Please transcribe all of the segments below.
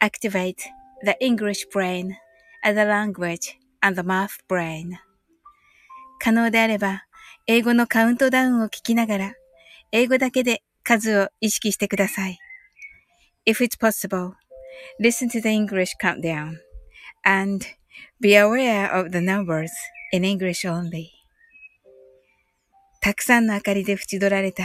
activate the English brain as a language and the math brain. 可能であれば、英語のカウントダウンを聞きながら、英語だけで数を意識してください。If it's possible, listen to the English countdown and be aware of the numbers in English only. たくさんの明かりで縁取られた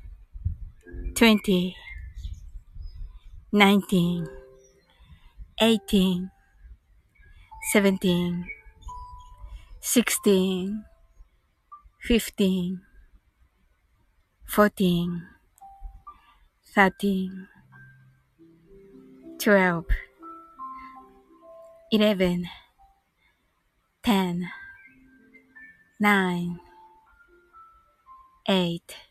20, 19, 18, 17, 16, 15, 14, 13, 12, 11, 10, 9, 8,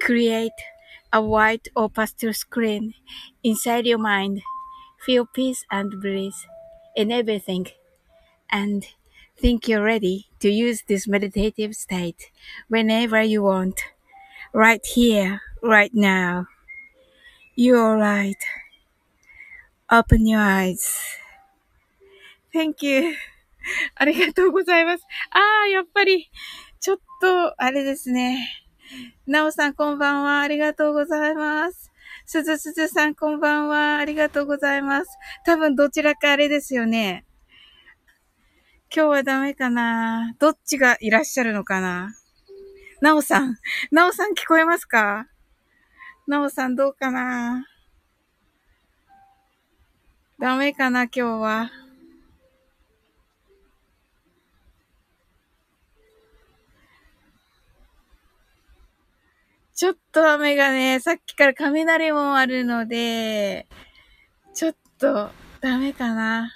Create a white or pastel screen inside your mind. Feel peace and bliss in everything. And think you're ready to use this meditative state whenever you want. Right here, right now. You're right. Open your eyes. Thank you. ありがとうございます。ああ、やっぱり、ちょっと、あれですね。 なおさんこんばんは。ありがとうございます。すずすずさんこんばんは。ありがとうございます。多分どちらかあれですよね。今日はダメかなどっちがいらっしゃるのかななおさん。なおさん聞こえますかなおさんどうかなダメかな今日は。ちょっと雨がね、さっきから雷もあるので、ちょっとダメかな。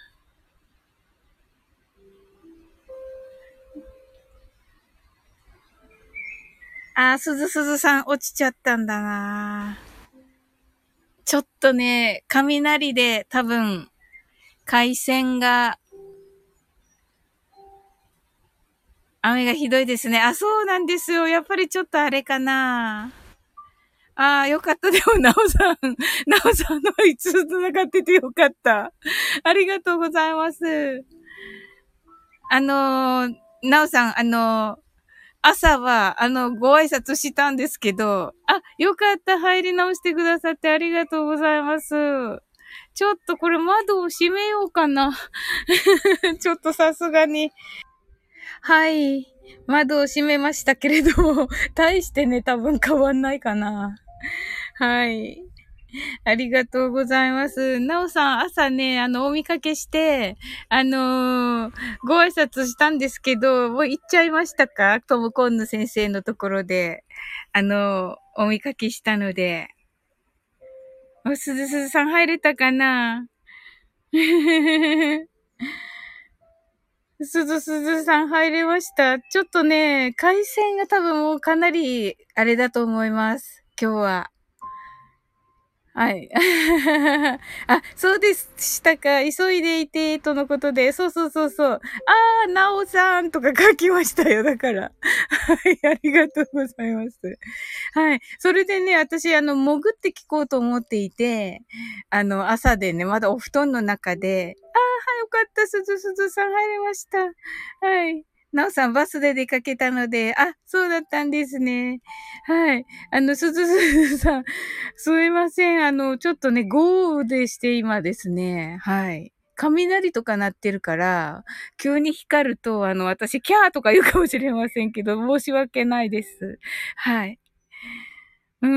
あー、すずすずさん落ちちゃったんだな。ちょっとね、雷で多分、回線が、雨がひどいですね。あ、そうなんですよ。やっぱりちょっとあれかな。ああ、よかった。でも、なおさん、なおさんのいつ繋がっててよかった。ありがとうございます。あのなおさん、あの朝は、あの、ご挨拶したんですけど、あ、よかった。入り直してくださってありがとうございます。ちょっとこれ窓を閉めようかな。ちょっとさすがに。はい。窓を閉めましたけれども、大してね、多分変わんないかな。はい。ありがとうございます。なおさん、朝ね、あの、お見かけして、あのー、ご挨拶したんですけど、もう行っちゃいましたか？トムコンヌ先生のところで、あのー、お見かけしたので。お、すずすずさん入れたかな？すずすずさん入れました。ちょっとね、回線が多分もうかなり、あれだと思います。今日は。はい。あ、そうでしたか。急いでいて、とのことで。そうそうそうそう。あー、なおさんとか書きましたよ。だから。はい、ありがとうございます。はい。それでね、私、あの、潜って聞こうと思っていて、あの、朝でね、まだお布団の中で、あー、はい、よかった。すずすずさん入りました。はい。なおさんバスで出かけたので、あ、そうだったんですね。はい。あの、すずすずさん、すいません。あの、ちょっとね、豪雨でして今ですね。はい。雷とか鳴ってるから、急に光ると、あの、私、キャーとか言うかもしれませんけど、申し訳ないです。はい。うー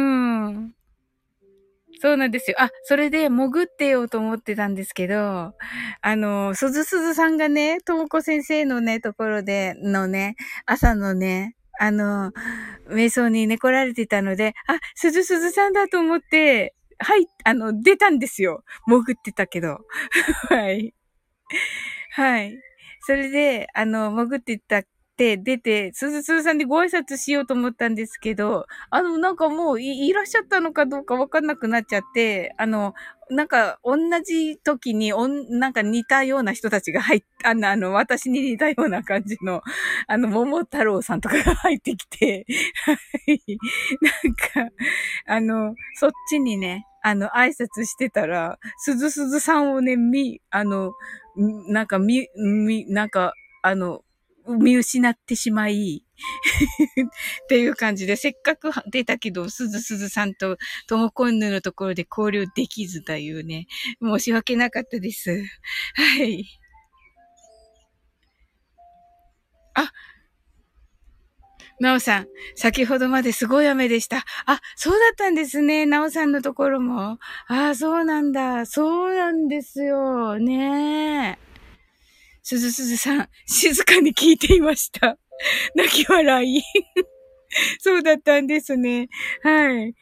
ん。そうなんですよ。あ、それで潜ってようと思ってたんですけど、あの、すずすずさんがね、ともこ先生のね、ところでのね、朝のね、あの、瞑想に寝来られてたので、あ、すずすずさんだと思って、はい、あの、出たんですよ。潜ってたけど。はい。はい。それで、あの、潜ってたて出て、すずすずさんでご挨拶しようと思ったんですけど、あの、なんかもういらっしゃったのかどうかわかんなくなっちゃって、あの、なんか、同じ時に、お、なんか似たような人たちが入っ、あの、あの、私に似たような感じの、あの、桃太郎さんとかが 入ってきて、はい。なんか、あの、そっちにね、あの、挨拶してたら、すずすずさんをね、み、あの、なんか、み、み、なんか、あの、見失ってしまいっていう感じで、せっかく出たけど、すずすずさんとともこんぬのところで交流できずというね、申し訳なかったです。はい。あ、なおさん、先ほどまですごい雨でした。あ、そうだったんですね。なおさんのところも。あ、そうなんだ。そうなんですよ。ねえ。すずすずさん、静かに聞いていました。泣き笑い。そうだったんですね。はい。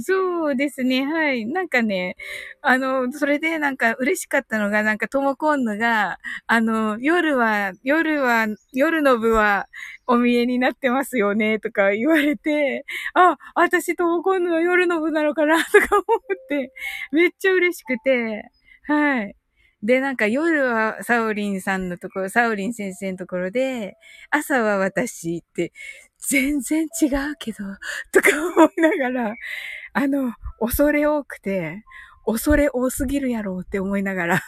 そうですね。はい。なんかね、あの、それでなんか嬉しかったのが、なんかともこんぬが、あの、夜は、夜は、夜の部はお見えになってますよね、とか言われて、あ、私ともこんぬの夜の部なのかな、とか思って、めっちゃ嬉しくて、はい。で、なんか夜はサオリンさんのところ、サオリン先生のところで、朝は私って、全然違うけど、とか思いながら、あの、恐れ多くて、恐れ多すぎるやろうって思いながら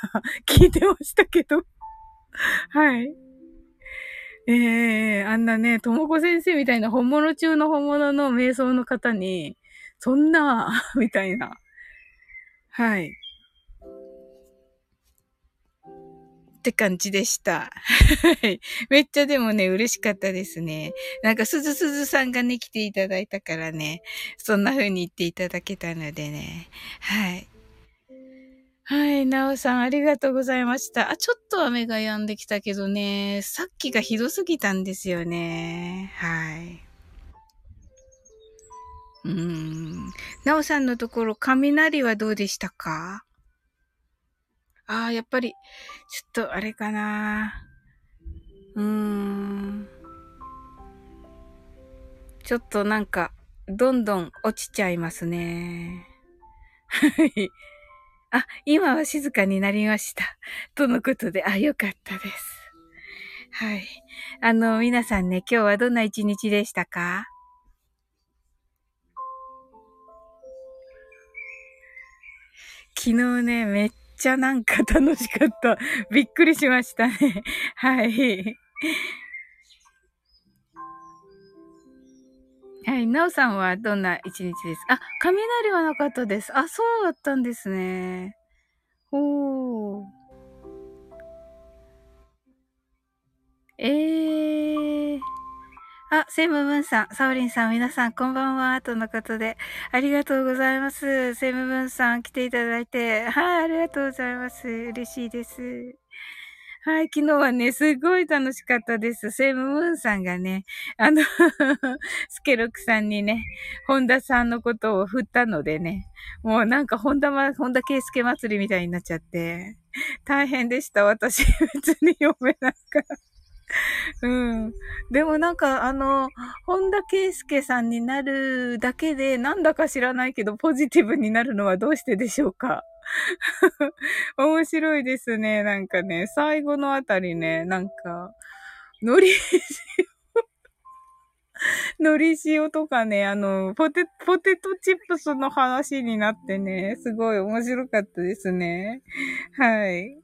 聞いてましたけど。はい。ええー、あんなね、ともこ先生みたいな本物中の本物の瞑想の方に、そんな、みたいな。はい。って感じでした。めっちゃでもね、嬉しかったですね。なんか、すずすずさんがね、来ていただいたからね、そんな風に言っていただけたのでね。はい。はい、なおさん、ありがとうございました。あ、ちょっと雨が止んできたけどね、さっきがひどすぎたんですよね。はい。うーん。なおさんのところ、雷はどうでしたか？ああ、やっぱり、ちょっとあれかな。うーん。ちょっとなんか、どんどん落ちちゃいますね。はい。あ、今は静かになりました。とのことで、あ、よかったです。はい。あの、皆さんね、今日はどんな一日でしたか？昨日ね、めっちゃなんか楽しかった。びっくりしましたね。はい。はい。なおさんはどんな一日です？かあ、雷はなかったです。あ、そうだったんですね。おー。えー。あ、セムブンさん、サオリンさん、皆さん、こんばんは、とのことで、ありがとうございます。セムブンさん、来ていただいて、はい、ありがとうございます。嬉しいです。はい、昨日はね、すごい楽しかったです。セムムーンさんがね、あの スケロクさんにね、ホンダさんのことを振ったのでね、もうなんかホンダま、ホンダケイスケ祭りみたいになっちゃって、大変でした。私、別に読めなかった。うん。でもなんか、あの、本田圭介さんになるだけで、なんだか知らないけど、ポジティブになるのはどうしてでしょうか？面白いですね。なんかね、最後のあたりね、なんか、のり塩、のり塩とかね、あの、ポテ、ポテトチップスの話になってね、すごい面白かったですね。はい。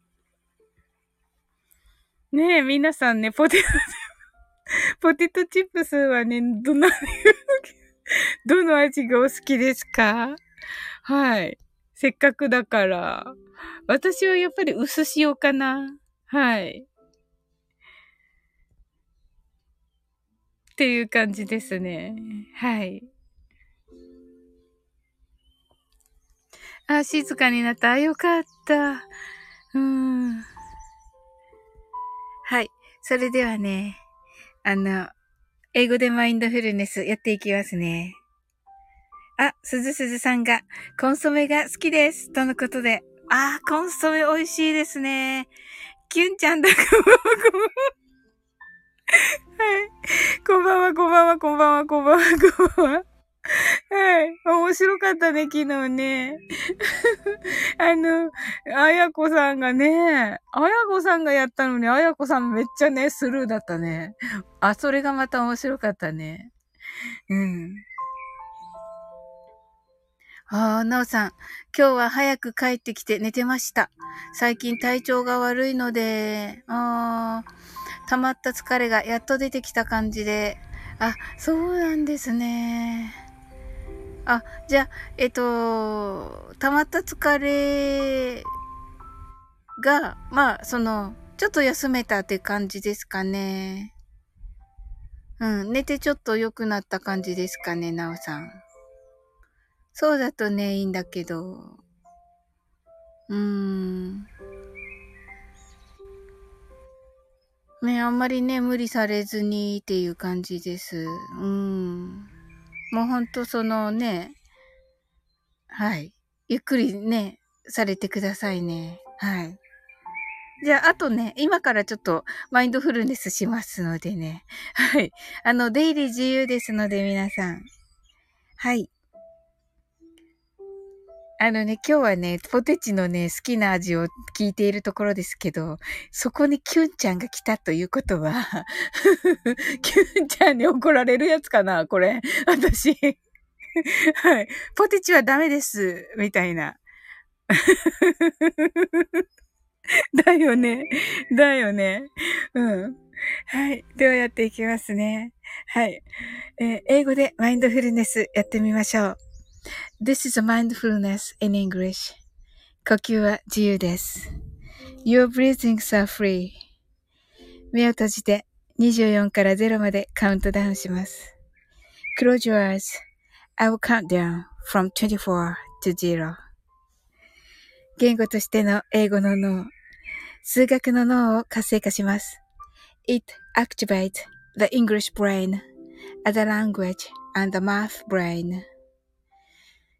ねえ、皆さんね、ポテト、ポテトチップスはね、どな、どの味がお好きですか？はい。せっかくだから。私はやっぱり薄塩かな。はい。っていう感じですね。はい。あ、静かになった。あ、よかった。うん。それではね、あの、英語でマインドフルネスやっていきますね。あ、すずすずさんが、コンソメが好きです。とのことで。あ、コンソメ美味しいですね。キュンちゃんだ、こんばんは、こんばんは。はい。こんばんは、こんばんは、こんばんは、こんばんは、こんばんは。はい。面白かったね、昨日ね。あの、あやこさんがね、あやこさんがやったのに、あやこさんめっちゃね、スルーだったね。あ、それがまた面白かったね。うん。ああ、なおさん。今日は早く帰ってきて寝てました。最近体調が悪いので、ああ、溜まった疲れがやっと出てきた感じで。あ、そうなんですね。あ、じゃあ、えっと、溜まった疲れが、まあ、その、ちょっと休めたって感じですかね。うん、寝てちょっと良くなった感じですかね、なおさん。そうだとね、いいんだけど。うーん。ね、あんまりね、無理されずにっていう感じです。うん。もうほんとそのね、はい。ゆっくりね、されてくださいね。はい。じゃあ、あとね、今からちょっとマインドフルネスしますのでね。はい。あの、出入り自由ですので、皆さん。はい。あのね、今日はね、ポテチのね、好きな味を聞いているところですけど、そこにキュンちゃんが来たということは キュンちゃんに怒られるやつかなこれ。私はい。ポテチはダメです。みたいな。だよね。だよね。うん。はい。ではやっていきますね。はい。えー、英語でマインドフルネスやってみましょう。This is a mindfulness in English. 呼吸は自由です。Your breathings are free. 目を閉じて24から0までカウントダウンします。Close your eyes. I will count down from 24 to 0. 言語としての英語の脳、数学の脳を活性化します。It activates the English brain, as a language and the math brain.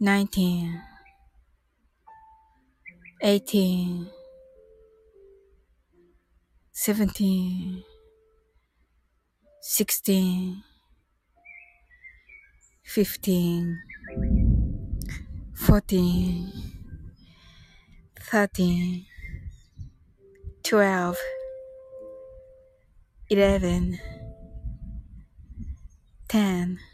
19 18 17 16 15 14 13 12 11 10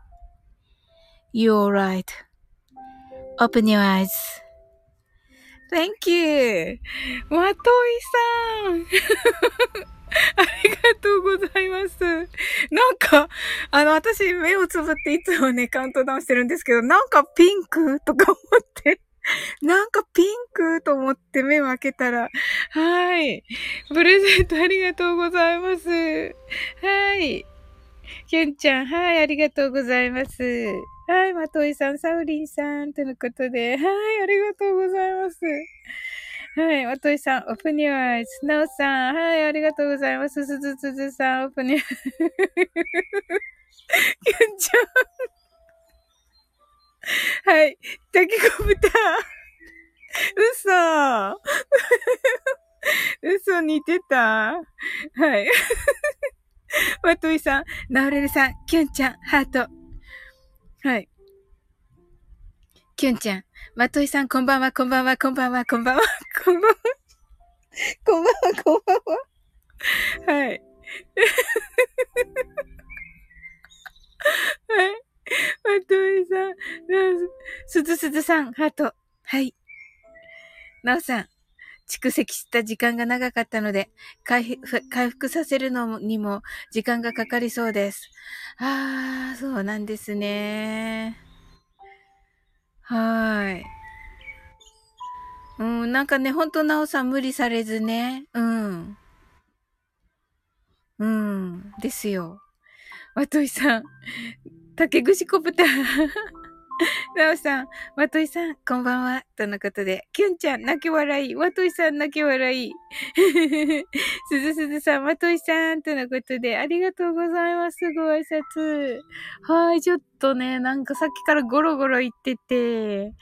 You're right. Open your eyes. Thank you! まといさんありがとうございます。なんか、あの、私、目をつぶっていつもね、カウントダウンしてるんですけど、なんかピンクとか思って なんかピンクと思って目を開けたら、はい。プレゼントありがとうございます。はい。きゅんちゃん、はい、ありがとうございます。はい、まといさん、サウリンさん、とのことで、はい、ありがとうございます。はい、まといさん、オープニュアイズ。なおさん、はい、ありがとうございます。すずつずさん、オープニ ュアイズ。きゅんちゃん。はい、タケコブタ。嘘。嘘似てたはい。まといさん、なおれるさん、きゅんちゃん、ハート。はい。きゅんちゃん、まといさん、こんばんは、こんばんは、こんばんは、こんばんは、こんばんは。こんばんは、こんばんは。はい。はい。まといさん、すずすずさん、ハート。はい。なおさん、蓄積した時間が長かったので、回復させるのにも時間がかかりそうです。ああ、そうなんですね。はい。うん、なんかね、ほんとなおさん無理されずね。うん。うん、ですよ。わといさん、竹串こぶた。なおさん、わといさん、こんばんは。とのことで、きゅんちゃん、泣き笑い。わといさん、泣き笑い。すずすずさん、わといさん、とのことで、ありがとうございます。ご挨拶。はい、ちょっとね、なんかさっきからゴロゴロ言ってて、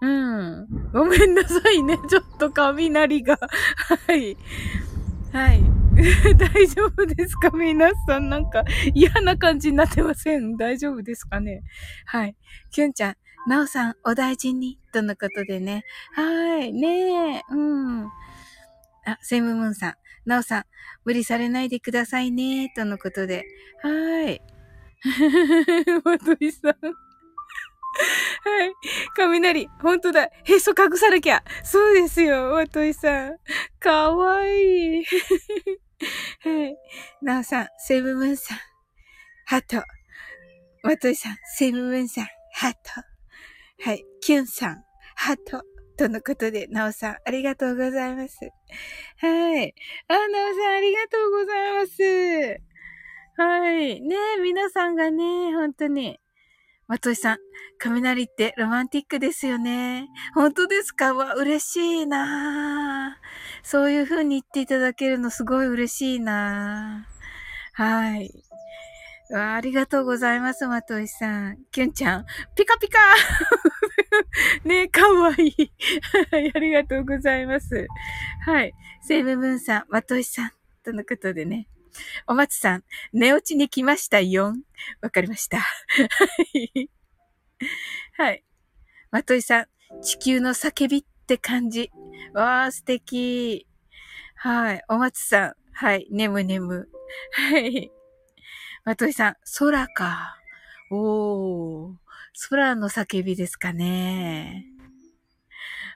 うん。ごめんなさいね。ちょっと雷が。はい。はい。大丈夫ですか？皆さん、なんか嫌な感じになってません？大丈夫ですかね？はい。きゅんちゃん、なおさん、お大事に、とのことでね。はい。ねえ、うん。あ、セムムーンさん、なおさん、無理されないでくださいね、とのことで。はーい。まといさん。はい。雷、ほんとだ。へそ隠さなきゃ。そうですよ、わといさん。かわいい。はい。なおさん、セブムーンさん、ハト。わといさん、セブムーンさん、ハト。はい。キュンさん、ハト。とのことで、なおさん、ありがとうございます。はい。あ、なおさん、ありがとうございます。はい。ねえ皆さんがね、本当に。まといさん、雷ってロマンティックですよね。本当ですか？わ、嬉しいなそういう風に言っていただけるのすごい嬉しいなはい。わありがとうございます、まといさん。きゅんちゃん、ピカピカ ねえかわいい。はい、ありがとうございます。はい。セイムムーンさん、まといさん。とのことでね。お松さん、寝落ちに来ましたよ。わかりました。はい。はい。まといさん、地球の叫びっって感じ。わー、素敵。はい。お松さん、はい。ねむねむ。はい。まといさん、空か。おー。空の叫びですかね。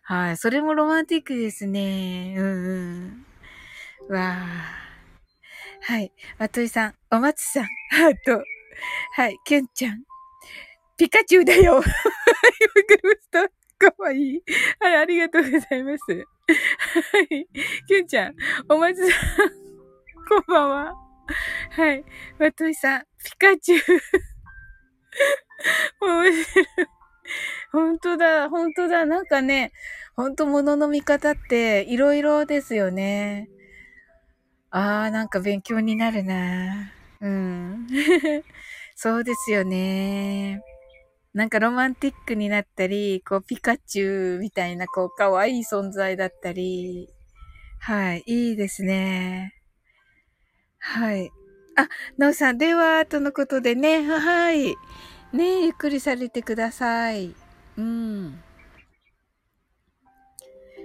はい。それもロマンティックですね。うんうん。わー。はい。まといさん、お松さん、ハート。はい。きゅんちゃん。ピカチュウだよ。わかりました。かわいい。はい、ありがとうございます。はい。きゅんちゃん、お松さん、こんばんは。はい。まといさん、ピカチュウ。面白い。本当だ、本当だ。なんかね、本当物の見方っていろいろですよね。ああ、なんか勉強になるな。うん。そうですよね。なんかロマンティックになったり、こうピカチュウみたいなこう可愛い存在だったり。はい、いいですね。はい。あ、なおさん、では、とのことでね、はい。ねゆっくりされてください。うん。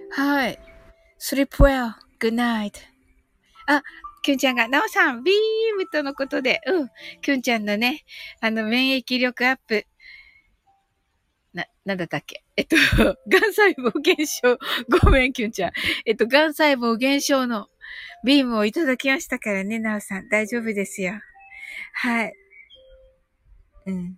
はい。sleep well. good night. あ、きゅんちゃんが、なおさん、ビームとのことで、うん、きゅんちゃんのね、あの、免疫力アップ。な、なんだったっけ？えっと、癌細胞減少。ごめん、きゅんちゃん。えっと、癌細胞減少のビームをいただきましたからね、なおさん。大丈夫ですよ。はい。うん。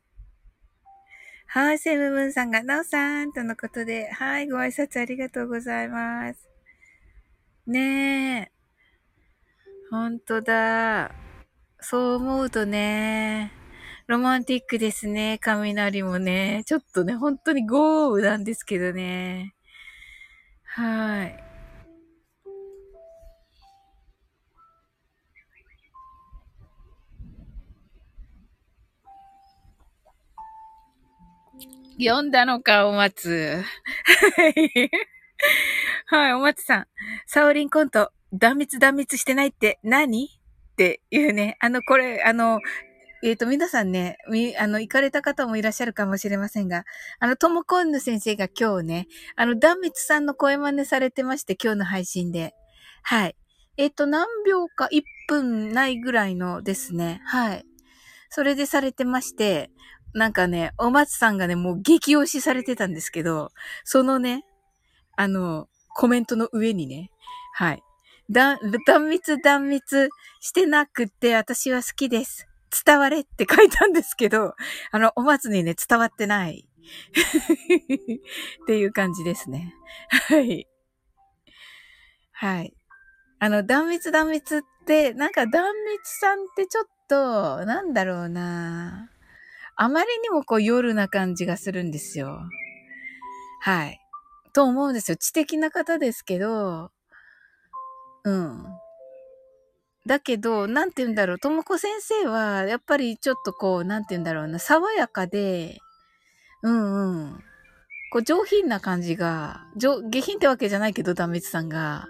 はい、セムムーンさんが、なおさんとのことで、はい、ご挨拶ありがとうございます。ねえ。ほんとだ。そう思うとね、ロマンティックですね。雷もね。ちょっとね、本当に豪雨なんですけどね。はい。読んだのか、お松。はい。お松さん。サオリンコント、断密断密してないって何？っていうね。あの、これ、あの、えっ、ー、と、皆さんね、み、あの、行かれた方もいらっしゃるかもしれませんが、あの、ともこんぬ先生が今日ね、あの、断密さんの声真似されてまして、今日の配信で。はい。えっ、ー、と、何秒か、1分ないぐらいのですね。はい。それでされてまして、なんかね、お松さんがね、もう激推しされてたんですけど、そのね、あの、コメントの上にね、はい。断、密断密してなくって私は好きです。伝われって書いたんですけど、あの、お松にね、伝わってない。っていう感じですね。はい。はい。あの、断密断密って、なんか断密さんってちょっと、なんだろうなあまりにもこう夜な感じがするんですよ。はい。と思うんですよ。知的な方ですけど、うん。だけど、なんて言うんだろう、ともこ先生は、やっぱりちょっとこう、なんて言うんだろうな、爽やかで、うんうん。こう、上品な感じが、上、下品ってわけじゃないけど、ダメツさんが。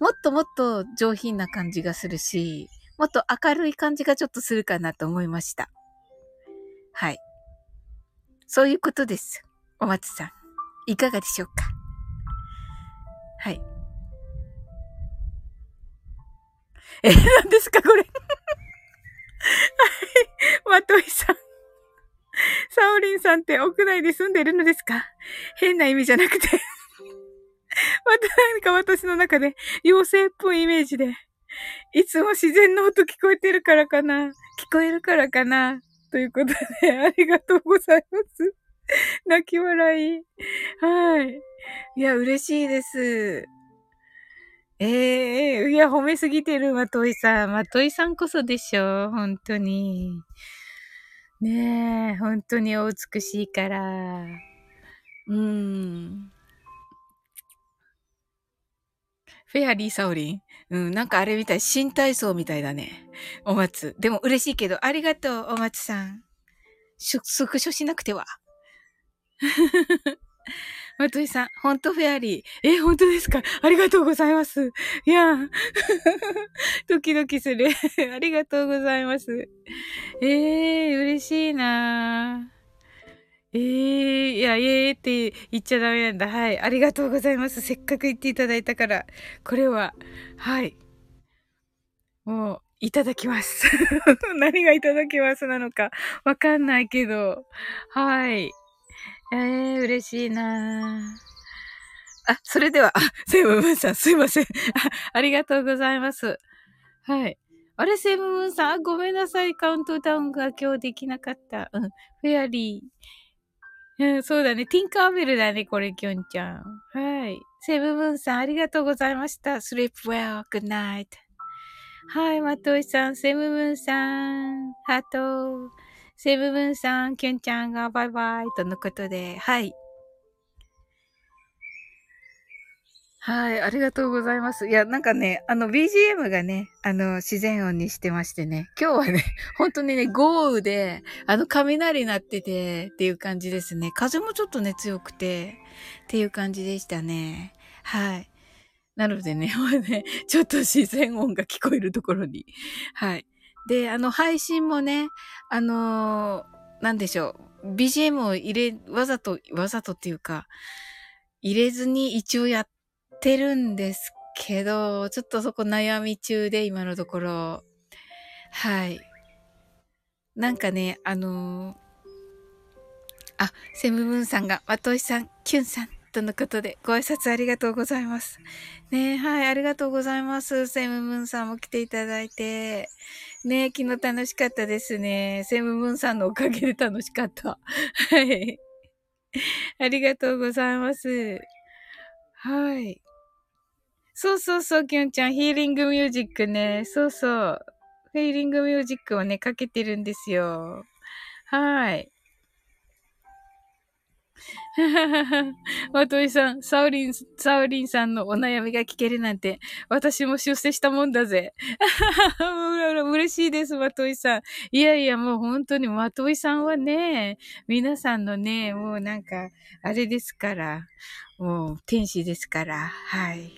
もっともっと上品な感じがするし、もっと明るい感じがちょっとするかなと思いました。はい。そういうことです。お松さん。いかがでしょうかはい。え、何ですかこれはい。まといさん。サオリンさんって屋内で住んでるのですか？変な意味じゃなくてまた何か私の中で妖精っぽいイメージで、いつも自然の音聞こえてるからかな聞こえるからかなということで、ありがとうございます。泣き笑い。はい。いや、嬉しいです。ええー、いや、褒めすぎてる、まといさん。まといさんこそでしょ。本当に。ねえ、本当にお美しいから。うん。フェアリーサオリン。うん、なんかあれみたい。新体操みたいだね。お松。でも嬉しいけど、ありがとう、お松さん。スクショしなくては。まといさん、ほんとフェアリー。え、本当ですか？ありがとうございます。いや ドキドキする。ありがとうございます。えー、嬉しいなえー、いや、えーって言っちゃダメなんだ。はい。ありがとうございます。せっかく言っていただいたから。これは、はい。もう、いただきます。何がいただきますなのか、わかんないけど。はい。えー、嬉しいなあ、それでは、あ、セムムーンさん、すいません。あありがとうございます。はい。あれ、セムムーンさん、ごめんなさい。カウントダウンが今日できなかった。うん。フェアリー。うん、そうだね。ティンカーベルだね、これ、きょんちゃん。はい。セムムーンさん、ありがとうございました。sleep well, good night. はい、まといさん、セムムーンさん、ハート。セブブンさん、キュンちゃんがバイバイとのことで、はい。はい、ありがとうございます。いや、なんかね、あの BGM がね、あの自然音にしてましてね、今日はね、本当にね、豪雨で、あの雷鳴っててっていう感じですね。風もちょっとね、強くてっていう感じでしたね。はい。なのでね、ねちょっと自然音が聞こえるところに、はい。で、あの、配信もね、あのー、なんでしょう。BGM を入れ、わざと、わざとっていうか、入れずに一応やってるんですけど、ちょっとそこ悩み中で、今のところ。はい。なんかね、あのー、あ、セムムーンさんが、まといさん、キュンさん、とのことで、ご挨拶ありがとうございます。ねはい、ありがとうございます。セムムーンさんも来ていただいて。ね昨日楽しかったですね。セムムーンさんのおかげで楽しかった。はい。ありがとうございます。はい。そうそうそう、きゅんちゃん、ヒーリングミュージックね。そうそう。ヒーリングミュージックをね、かけてるんですよ。はい。まといさん、サウリン、サウリンさんのお悩みが聞けるなんて、私も出世したもんだぜ。嬉しいです、まといさん。いやいや、もう本当にまといさんはね、皆さんのね、もうなんか、あれですから、もう天使ですから、はい。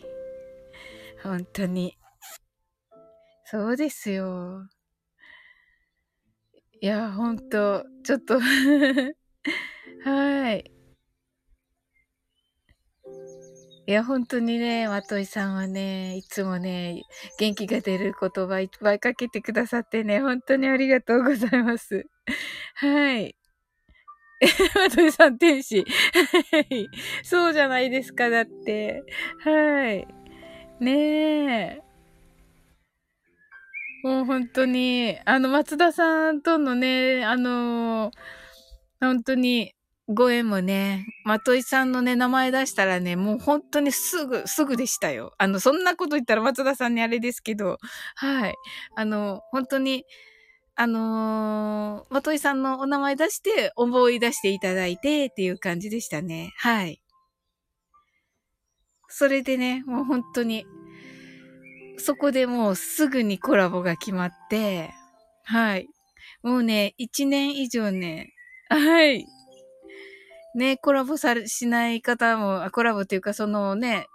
本当に。そうですよ。いや、ほんと、ちょっと はい。いや、本当にね、まといさんはね、いつもね、元気が出る言葉いっぱいかけてくださってね、本当にありがとうございます。はい。まといさん天使。はい。そうじゃないですか、だって。はい。ねえ。もう本当に、あの、松田さんとのね、あの本当に、ご縁もね、まといさんのね、名前出したらね、もう本当にすぐ、すぐでしたよ。あの、そんなこと言ったら松田さんにあれですけど、はい。あの、本当に、あのー、まといさんのお名前出して思い出していただいてっていう感じでしたね。はい。それでね、もう本当に、そこでもうすぐにコラボが決まって、はい。もうね、一年以上ね、はい。ね、コラボされ、しない方も、コラボっていうかそのね、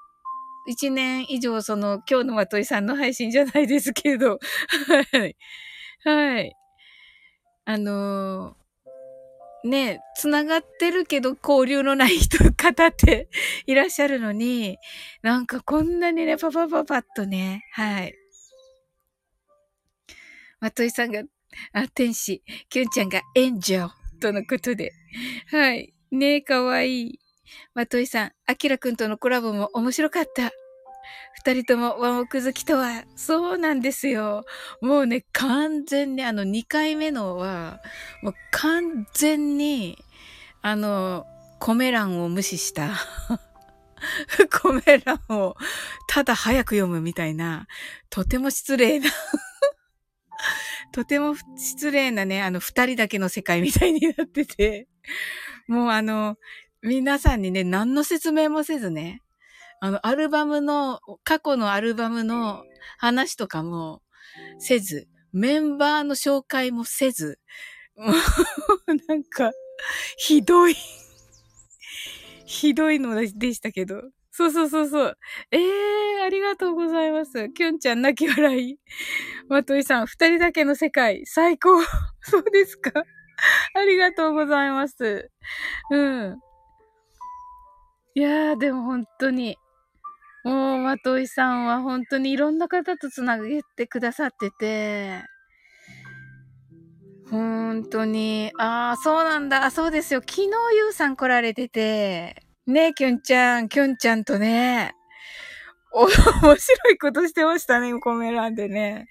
一年以上その、今日のまといさんの配信じゃないですけど、はい。はい。あのー、ね、つながってるけど交流のない人、方って いらっしゃるのに、なんかこんなにね、パパパパッとね、はい。まといさんが、あ、天使、きゅんちゃんがエンジョーとのことで、はい。ねえ、かわいい。まといさん、あきらくんとのコラボも面白かった。二人ともワンオク好きとは、そうなんですよ。もうね、完全に、あの、二回目のは、もう完全に、あの、コメ欄を無視した。コメ欄をただ早く読むみたいな、とても失礼なとても失礼なね、あの、二人だけの世界みたいになってて、もうあの、皆さんにね、何の説明もせずね、あの、アルバムの、過去のアルバムの話とかもせず、メンバーの紹介もせず、もう、なんか、ひどいひどいのでしたけど。そうそうそうそう。ええー、ありがとうございます。きゅんちゃん泣き笑い。まといさん、二人だけの世界、最高。そうですか？ありがとうございます。うん。いやー、でも本当に、もう、まといさんは本当にいろんな方とつなげてくださってて、本当に、ああ、そうなんだ。そうですよ。昨日ゆうさん来られてて、ねえ、きゅんちゃん、きゅんちゃんとね、お、面白いことしてましたね、コメ欄でね。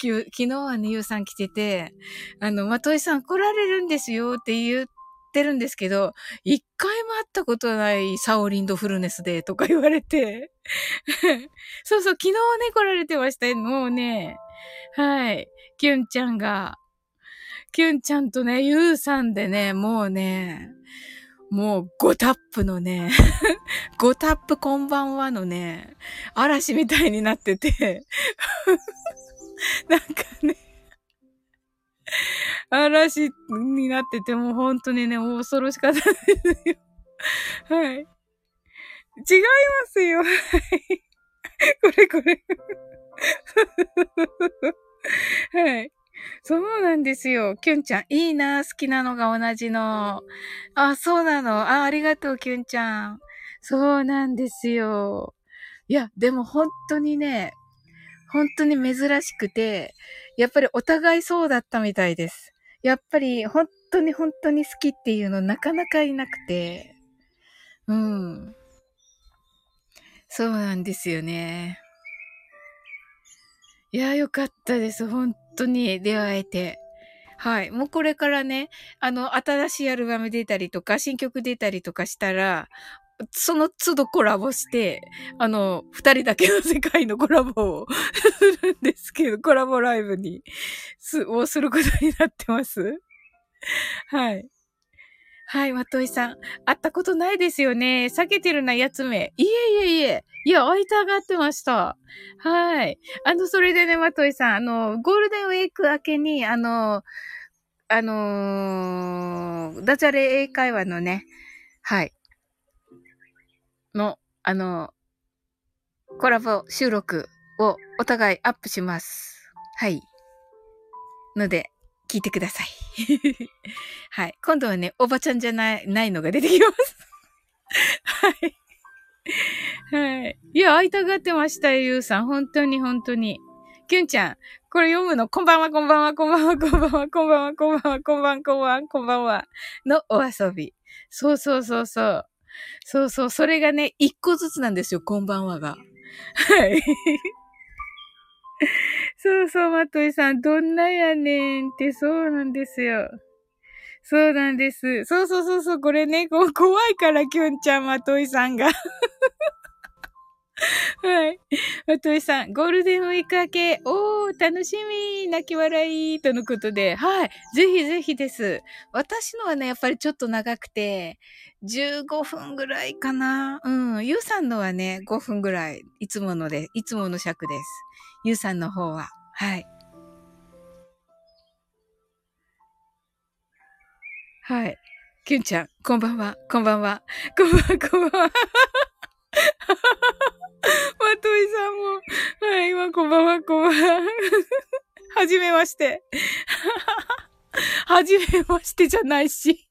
き昨日はね、ゆうさん来てて、あの、まといさん来られるんですよって言ってるんですけど、一回も会ったことないサオリンドフルネスでとか言われて。そうそう、昨日ね、来られてましたよ。もうね、はい。きゅんちゃんが、きゅんちゃんとね、ゆうさんでね、もうね、もう5タップのね、5タップこんばんはのね、嵐みたいになってて、なんかね、嵐になってても本当にね、恐ろしかったですよ。はい。違いますよ。はい。これこれ。はい。そうなんですよ。キュンちゃん。いいな。好きなのが同じの。あ、そうなの。あ、ありがとう、キュンちゃん。そうなんですよ。いや、でも本当にね、本当に珍しくて、やっぱりお互いそうだったみたいです。やっぱり本当に本当に好きっていうのなかなかいなくて。うん。そうなんですよね。いや、よかったです。本当に出会えて。はい。もうこれからね、あの、新しいアルバム出たりとか、新曲出たりとかしたら、その都度コラボして、あの、二人だけの世界のコラボを するんですけど、コラボライブに、す、をすることになってます。はい。はい、まといさん。会ったことないですよね。避けてるな、やつめ。いえいえいえ。いや、会いたがってました。はい。あの、それでね、まといさん、あの、ゴールデンウィーク明けに、あの、あのダジャレ英会話のね、はい。の、あの、コラボ収録をお互いアップします。はい。ので、聞いてください。はい。今度はね、おばちゃんじゃない、ないのが出てきます。はい。はい。いや、会いたがってましたよ、ゆうさん。本当に本当に。きゅんちゃん、これ読むの、こんばんは、こんばんは、こんばんは、こんばんは、こんばんは、こんばんは、こんばんは、こんばんは、こんばんは、のお遊び。そうそうそうそう。そうそう、それがね、一個ずつなんですよ、こんばんはが。はい。そうそう、まといさん、どんなやねんって、そうなんですよ。そうなんです。そうそうそうそう、これね、こ怖いから、きゅんちゃん、まといさんが。はい。まといさん、ゴールデンウィーク明け、おー、楽しみ泣き笑いとのことで、はい。ぜひぜひです。私のはね、やっぱりちょっと長くて、15分ぐらいかな。うん。ゆうさんのはね、5分ぐらい、いつもので、いつもの尺です。ゆうさんの方は。はい。はい。きゅんちゃん、こんばんは、こんばんは、こんばんは、こんばんは。まといさんも、はい、ま、こんばんは、こんばんは。はじめまして。はじめましてじゃないし。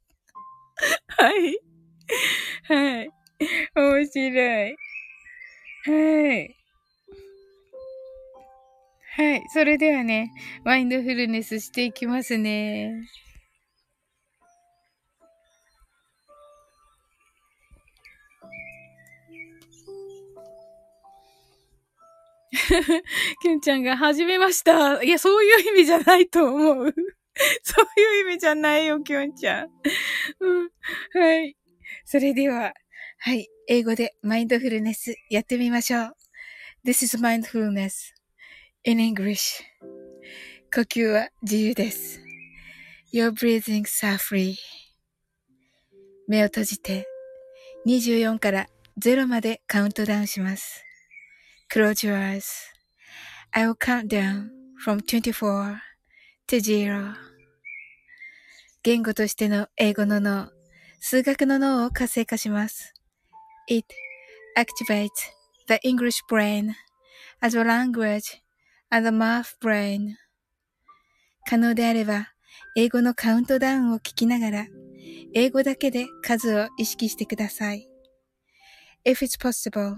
はい。はい。面白い。はい。はい。それではね、マインドフルネスしていきますね。ケンちゃんが始めました。いや、そういう意味じゃないと思う。そういう意味じゃないよ、きょんちゃん。うん、はい。それでは、はい。英語でマインドフルネスやってみましょう。This is mindfulness in English. 呼吸は自由です。Your breathing are free. 目を閉じて24から0までカウントダウンします。Close your eyes.I will count down from 24 to 0. 言語としての英語の脳、数学の脳を活性化します。It activates the English brain as a language and the math brain. 可能であれば、英語のカウントダウンを聞きながら、英語だけで数を意識してください。If it's possible,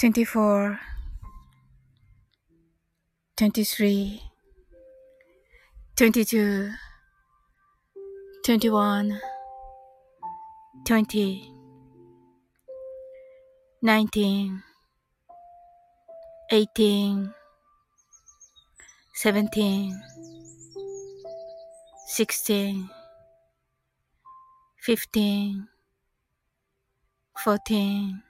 24 23 22 21 20 19 18 17 16 15 14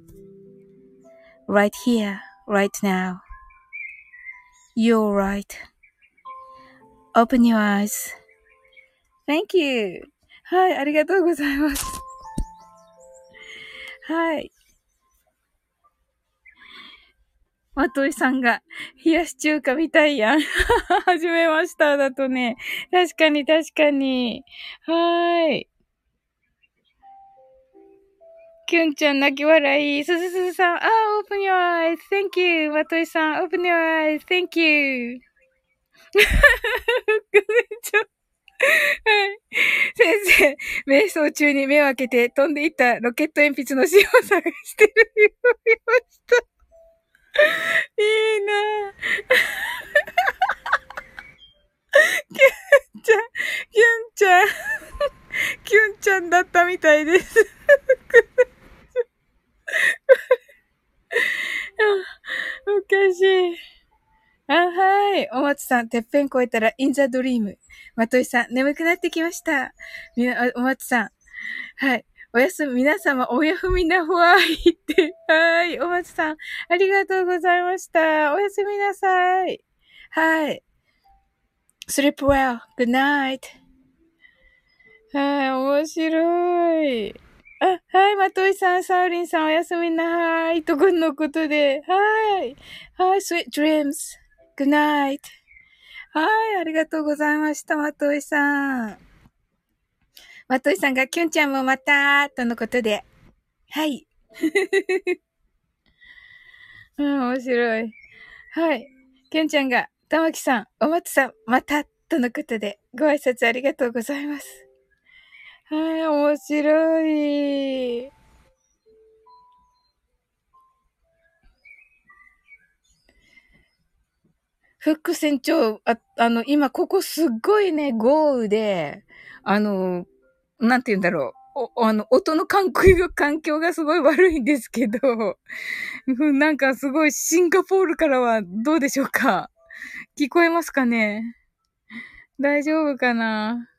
Right here, right now. You're right. Open your eyes. Thank you. はい、ありがとうございます。はい。まといさんが、冷やし中華みたいやん。はじめましただとね。確かに確かに。はーい。きゅんちゃん泣き笑い。すずすずさん、あ、open your eyes. Thank you. まといさん、open your eyes. Thank you. はい。先生、瞑想中に目を開けて飛んでいったロケット鉛筆の芯を探してるよう見ました。いいなぁ。キュンちゃん、キュンちゃん、キュンちゃんだったみたいです。おかしい。あ、はい。お松さん、てっぺん越えたら、インザドリーム。まといさん、眠くなってきました。みな、お松さん。はい。おやすみ、皆様、おやふみなほわいって。はい。お松さん、ありがとうございました。おやすみなさい。はい。sleep well. good night. はい、面白い。あ、はい、まといさん、サウリンさん、おやすみなーい。とこのことで。はい。はい、sweet dreams. Good night. はい、ありがとうございました、まといさん。まといさんが、きゅんちゃんもまたとのことで。はい。うん、面白い。はい。きゅんちゃんが、たまきさん、おまつさん、またとのことで、ご挨拶ありがとうございます。はい、面白い。フック船長、あ、あの、今ここすっごいね、豪雨で、あの、なんて言うんだろう。お、あの、音の環境、環境がすごい悪いんですけど、なんかすごいシンガポールからはどうでしょうか聞こえますかね大丈夫かな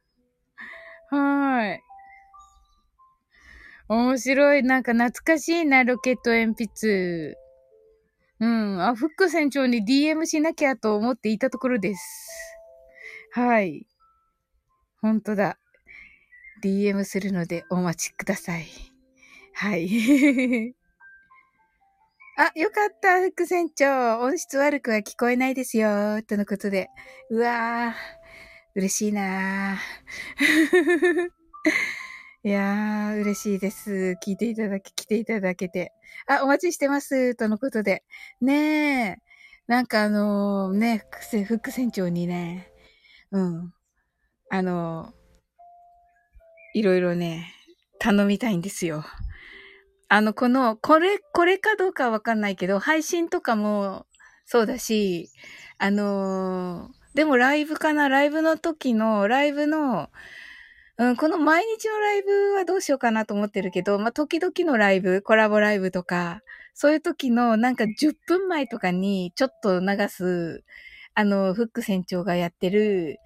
はい。面白い。なんか懐かしいな、ロケット鉛筆。うん。あ、フック船長に DM しなきゃと思っていたところです。はい。ほんとだ。DM するのでお待ちください。はい。あ、よかった、副船長。音質悪くは聞こえないですよ。とのことで。うわー、嬉しいなー。いやー、嬉しいです。聞いていただき、来ていただけて。あ、お待ちしてます。とのことで。ねえ。なんかあのー、ね、副船長にね、うん。あのー、いろいろね、頼みたいんですよ。あの、この、これ、これかどうかわかんないけど、配信とかもそうだし、あのー、でもライブかな？ライブの時の、ライブの、うん、この毎日のライブはどうしようかなと思ってるけど、まあ、時々のライブ、コラボライブとか、そういう時のなんか10分前とかにちょっと流す、あの、フック船長がやってる、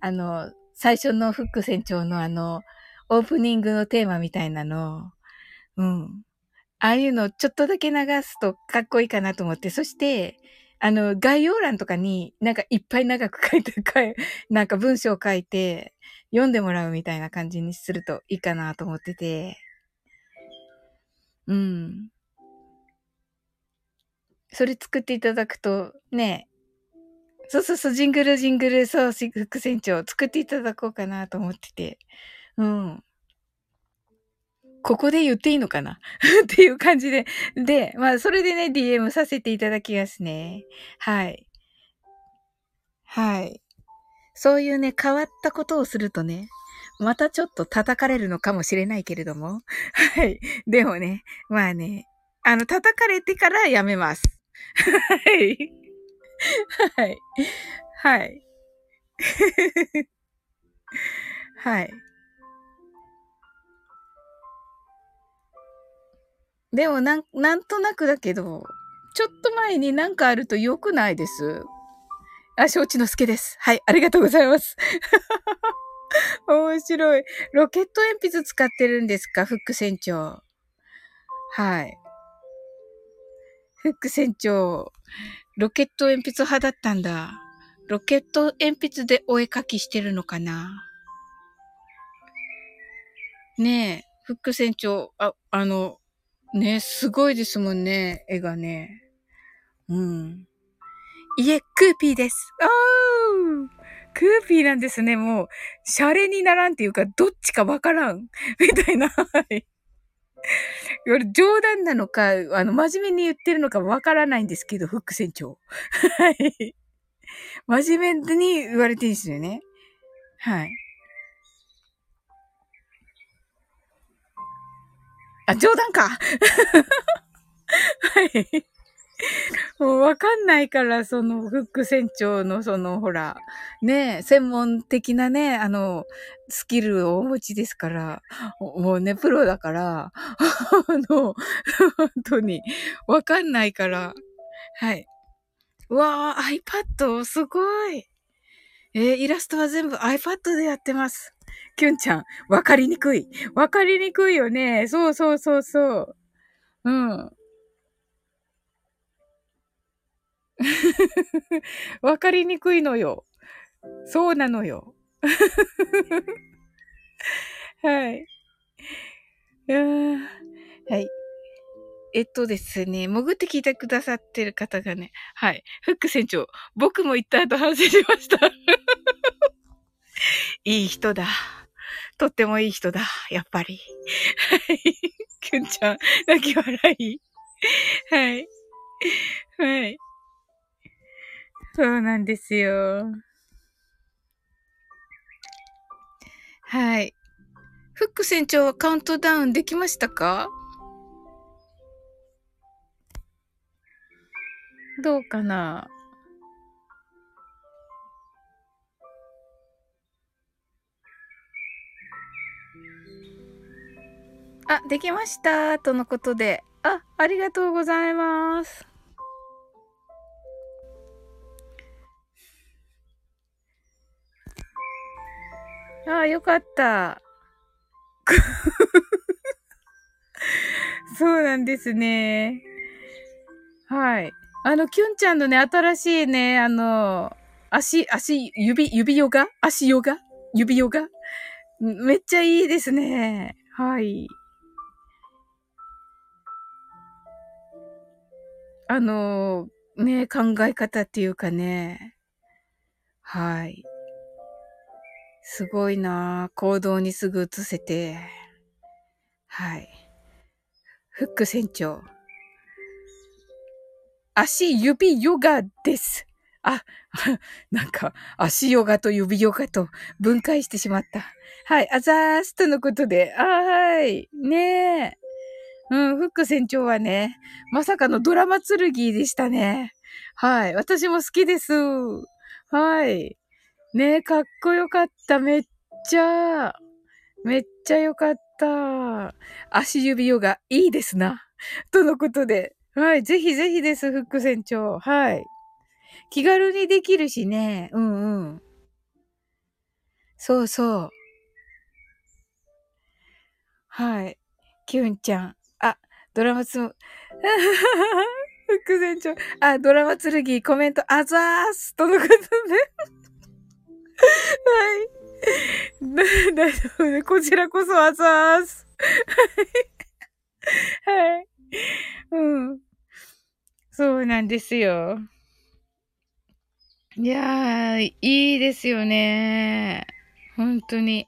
あの、最初のフック船長のあの、オープニングのテーマみたいなの、うん。ああいうのちょっとだけ流すとかっこいいかなと思って、そして、あの、概要欄とかになんかいっぱい長く書いて、なんか文章を書いて読んでもらうみたいな感じにするといいかなと思ってて、うん。それ作っていただくと、ね、そうそうそう、ジングルジングル、そう、副船長作っていただこうかなと思ってて。うん。ここで言っていいのかな？っていう感じで。で、まあ、それでね、DM させていただきますね。はい。はい。そういうね、変わったことをするとね、またちょっと叩かれるのかもしれないけれども。はい。でもね、まあね、あの、叩かれてからやめます。はい。はい。はい。はい。でもなん、なんとなくだけど、ちょっと前になんかあると良くないですあ、承知の助です。はい、ありがとうございます。面白い。ロケット鉛筆使ってるんですか？フック船長。はい。フック船長、ロケット鉛筆派だったんだ。ロケット鉛筆でお絵描きしてるのかな？ねえ、フック船長、あ、あの、ね、すごいですもんね、絵がね。うん。いえ、クーピーです。あークーピーなんですね、もう。シャレにならんっていうか、どっちかわからん。みたいな。はい。冗談なのか、あの、真面目に言ってるのかわからないんですけど、フック船長。はい。真面目に言われてるんですよね。はい。あ、冗談か はい。もうわかんないから、その、フック船長のその、ほら、ね、専門的なね、あの、スキルをお持ちですから、もうね、プロだから、あの、本当に、わかんないから、はい。うわー、iPad、すごい。えー、イラストは全部 iPad でやってます。キュンちゃん、わかりにくい。わかりにくいよね。そうそうそうそう。うん。わかりにくいのよ。そうなのよ。はい。はい。えっとですね、潜って聞いてくださってる方がね、はい。フック船長、僕も言った後反省しました。いい人だ。とってもいい人だ。やっぱり。はい。キュンちゃん、泣き笑い。はい。はい。そうなんですよ。はい。フック船長はカウントダウンできましたか？どうかな？あ、できましたとのことで。あ、ありがとうございます。あ、よかった。そうなんですね。はい。あの、キュンちゃんのね、新しいね、あの、足、足、指、指ヨガ？足ヨガ？指ヨガ？めっちゃいいですね。はい。あの、ね、考え方っていうかね。はい。すごいな行動にすぐ移せて。はい。フック船長。足指ヨガです。あ、なんか、足ヨガと指ヨガと分解してしまった。はい、あざーすとのことで。あはい。ねえ。うん、フック船長はね、まさかのドラマ剣でしたね。はい。私も好きです。はい。ねかっこよかった。めっちゃ、めっちゃよかった。足指ヨガ、いいですな。とのことで。はい。ぜひぜひです、フック船長。はい。気軽にできるしね。うんうん。そうそう。はい。キュンちゃん。ドラマつ、副船長。あ、ドラマ剣、コメント、あざーすとのことで。はい。大丈夫で、こちらこそあざーす。はい。うん。そうなんですよ。いやー、いいですよね。本当に。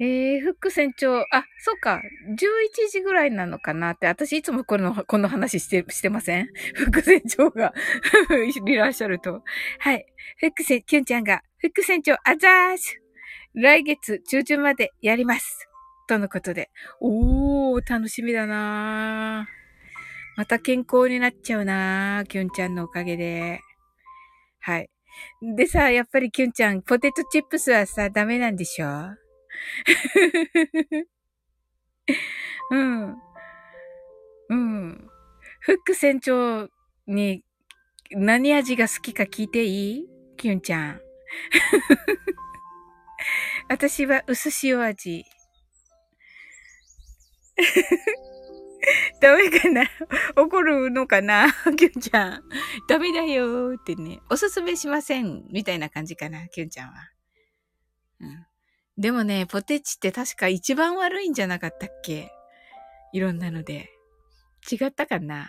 えー、フック船長、あ、そうか、11時ぐらいなのかなって、私いつもこの、この話して、してません？フック船長が いらっしゃると。はい。フック船、キュンちゃんが、フック船長、あざーし来月中旬までやります。とのことで。おー、楽しみだなまた健康になっちゃうなキュンちゃんのおかげで。はい。でさ、やっぱりキュンちゃん、ポテトチップスはさ、ダメなんでしょ？うん。うん。フック船長に何味が好きか聞いていい？キュンちゃん。私は薄塩味。ダメかな？怒るのかな？キュンちゃん。ダメだよーってね。おすすめしません。みたいな感じかな、キュンちゃんは。うん。でもね、ポテチって確か一番悪いんじゃなかったっけ？いろんなので。違ったかな？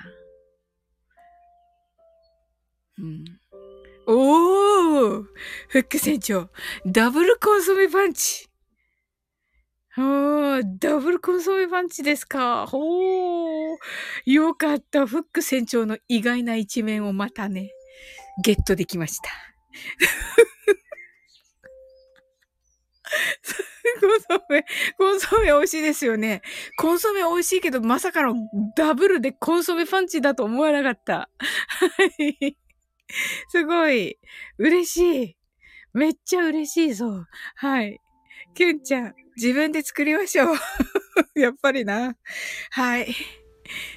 うん。おーフック船長、ダブルコンソメパンチおー、ダブルコンソメパンチですか？おー、よかった。フック船長の意外な一面をまたね、ゲットできました。コンソメ、コンソメ美味しいですよね。コンソメ美味しいけど、まさかのダブルでコンソメパンチだと思わなかった。はい。すごい。嬉しい。めっちゃ嬉しいぞ。はい。キュンちゃん、自分で作りましょう。やっぱりな。はい。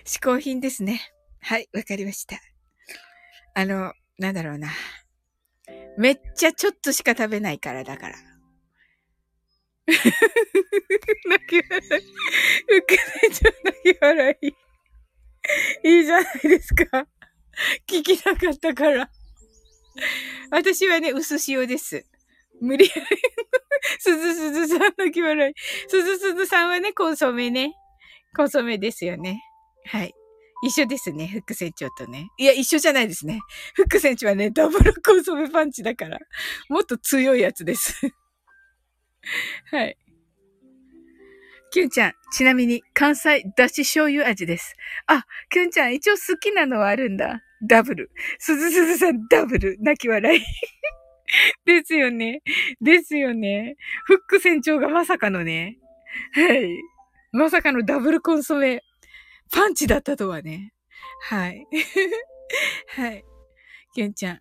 嗜好品ですね。はい、わかりました。あの、なんだろうな。めっちゃちょっとしか食べないからだから。泣き笑い。ウケないちゃ泣き笑い。いいじゃないですか。聞きなかったから。私はね、薄塩です。無理やり。すずすずさん泣き笑い。すずすずさんはね、コンソメね。コンソメですよね。はい。一緒ですね、フック船長とね。いや、一緒じゃないですね。フック船長はね、ダブルコンソメパンチだから、もっと強いやつです。はい。キュンちゃん、ちなみに関西だし醤油味です。あ、キュンちゃん、一応好きなのはあるんだ。ダブル。すずすずさん、ダブル。泣き笑い。ですよね。ですよね。フック船長がまさかのね。はい。まさかのダブルコンソメ、パンチだったとはね。はい。はい。キュンちゃん。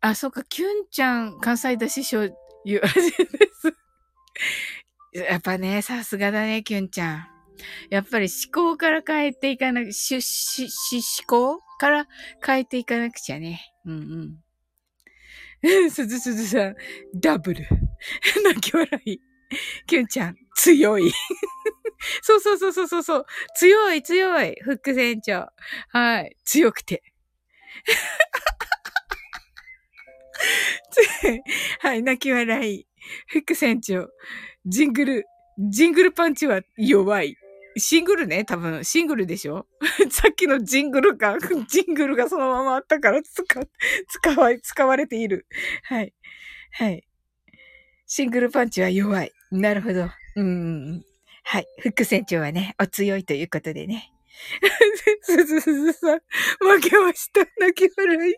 あ、そっか、キュンちゃん、関西だし醤油味です。やっぱね、さすがだね、キュンちゃん。やっぱり思考から変えていかなく、し、し、し、思考から変えていかなくちゃね。うんうん。すずすずさん、ダブル。泣き笑い。キュンちゃん、強い。そうそうそうそうそう。強い強い。フック船長。はい。強くて。はい。泣き笑い。フック船長。ジングル、ジングルパンチは弱い。シングルね、多分、シングルでしょさっきのジングルが、ジングルがそのままあったから使、使わ、使われている。はい。はい。シングルパンチは弱い。なるほど。うん。はい。フック船長はね、お強いということでね。すずすずさん、負けました。泣き笑い。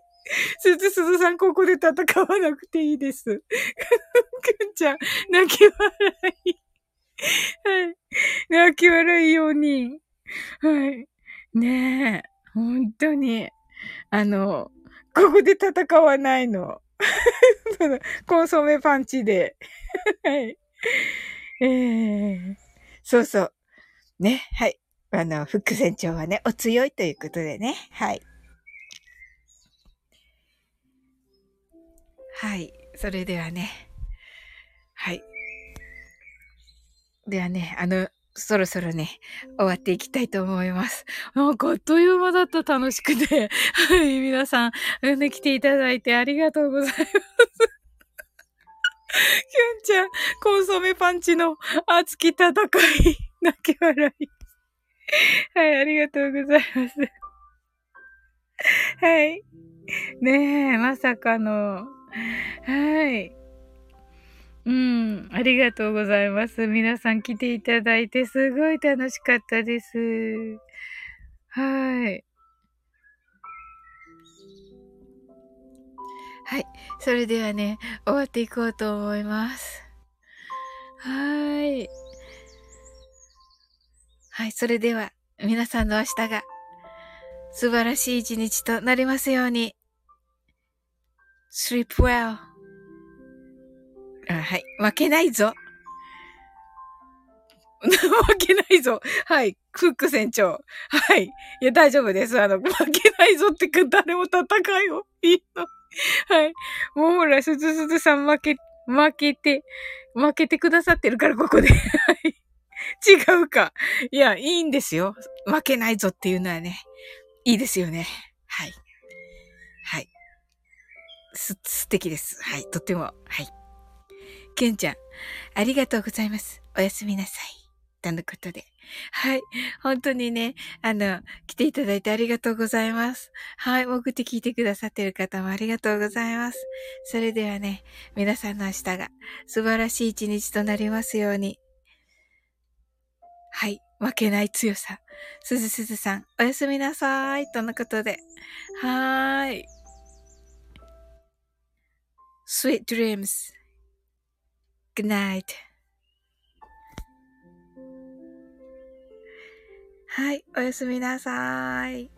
すずさん、ここで戦わなくていいです。くんちゃん、泣き笑い。はい。泣き笑い4人。はい。ねえ。本当に。あの、ここで戦わないの。コンソメパンチで。はい。えー、そうそう。ね。はい。あの、副船長はね、お強いということでね。はい。はい。それではね。はい。ではね、あの、そろそろね、終わっていきたいと思います。なんかあっという間だった楽しくて。はい、皆さん、ね、来ていただいてありがとうございます。キュンちゃん、コンソメパンチの熱き戦い、泣き笑い。はい、ありがとうございます。はい。ねえ、まさかの。はい。うん、ありがとうございます。皆さん来ていただいてすごい楽しかったです。はい。はい。それではね、終わっていこうと思います。はい。はい。それでは、皆さんの明日が素晴らしい一日となりますように。Sleep well. あはい。負けないぞ。負けないぞ。はい。フック船長。はい。いや、大丈夫です。あの、負けないぞってか、誰も戦いを。いいの。はい。もうほら、すずすずさん負け、負けて、負けてくださってるから、ここで。はい。違うか。いや、いいんですよ。負けないぞっていうのはね。いいですよね。はい。す、素敵です。はい。とっても。はい。けんちゃん、ありがとうございます。おやすみなさい。とのことで。はい。本当にね、あの、来ていただいてありがとうございます。はい。潜って聞いてくださってる方もありがとうございます。それではね、皆さんの明日が素晴らしい一日となりますように。はい。負けない強さ。すずすずさん、おやすみなさい。とのことで。はーい。Sweet dreams. Good night. はい、おやすみなさい。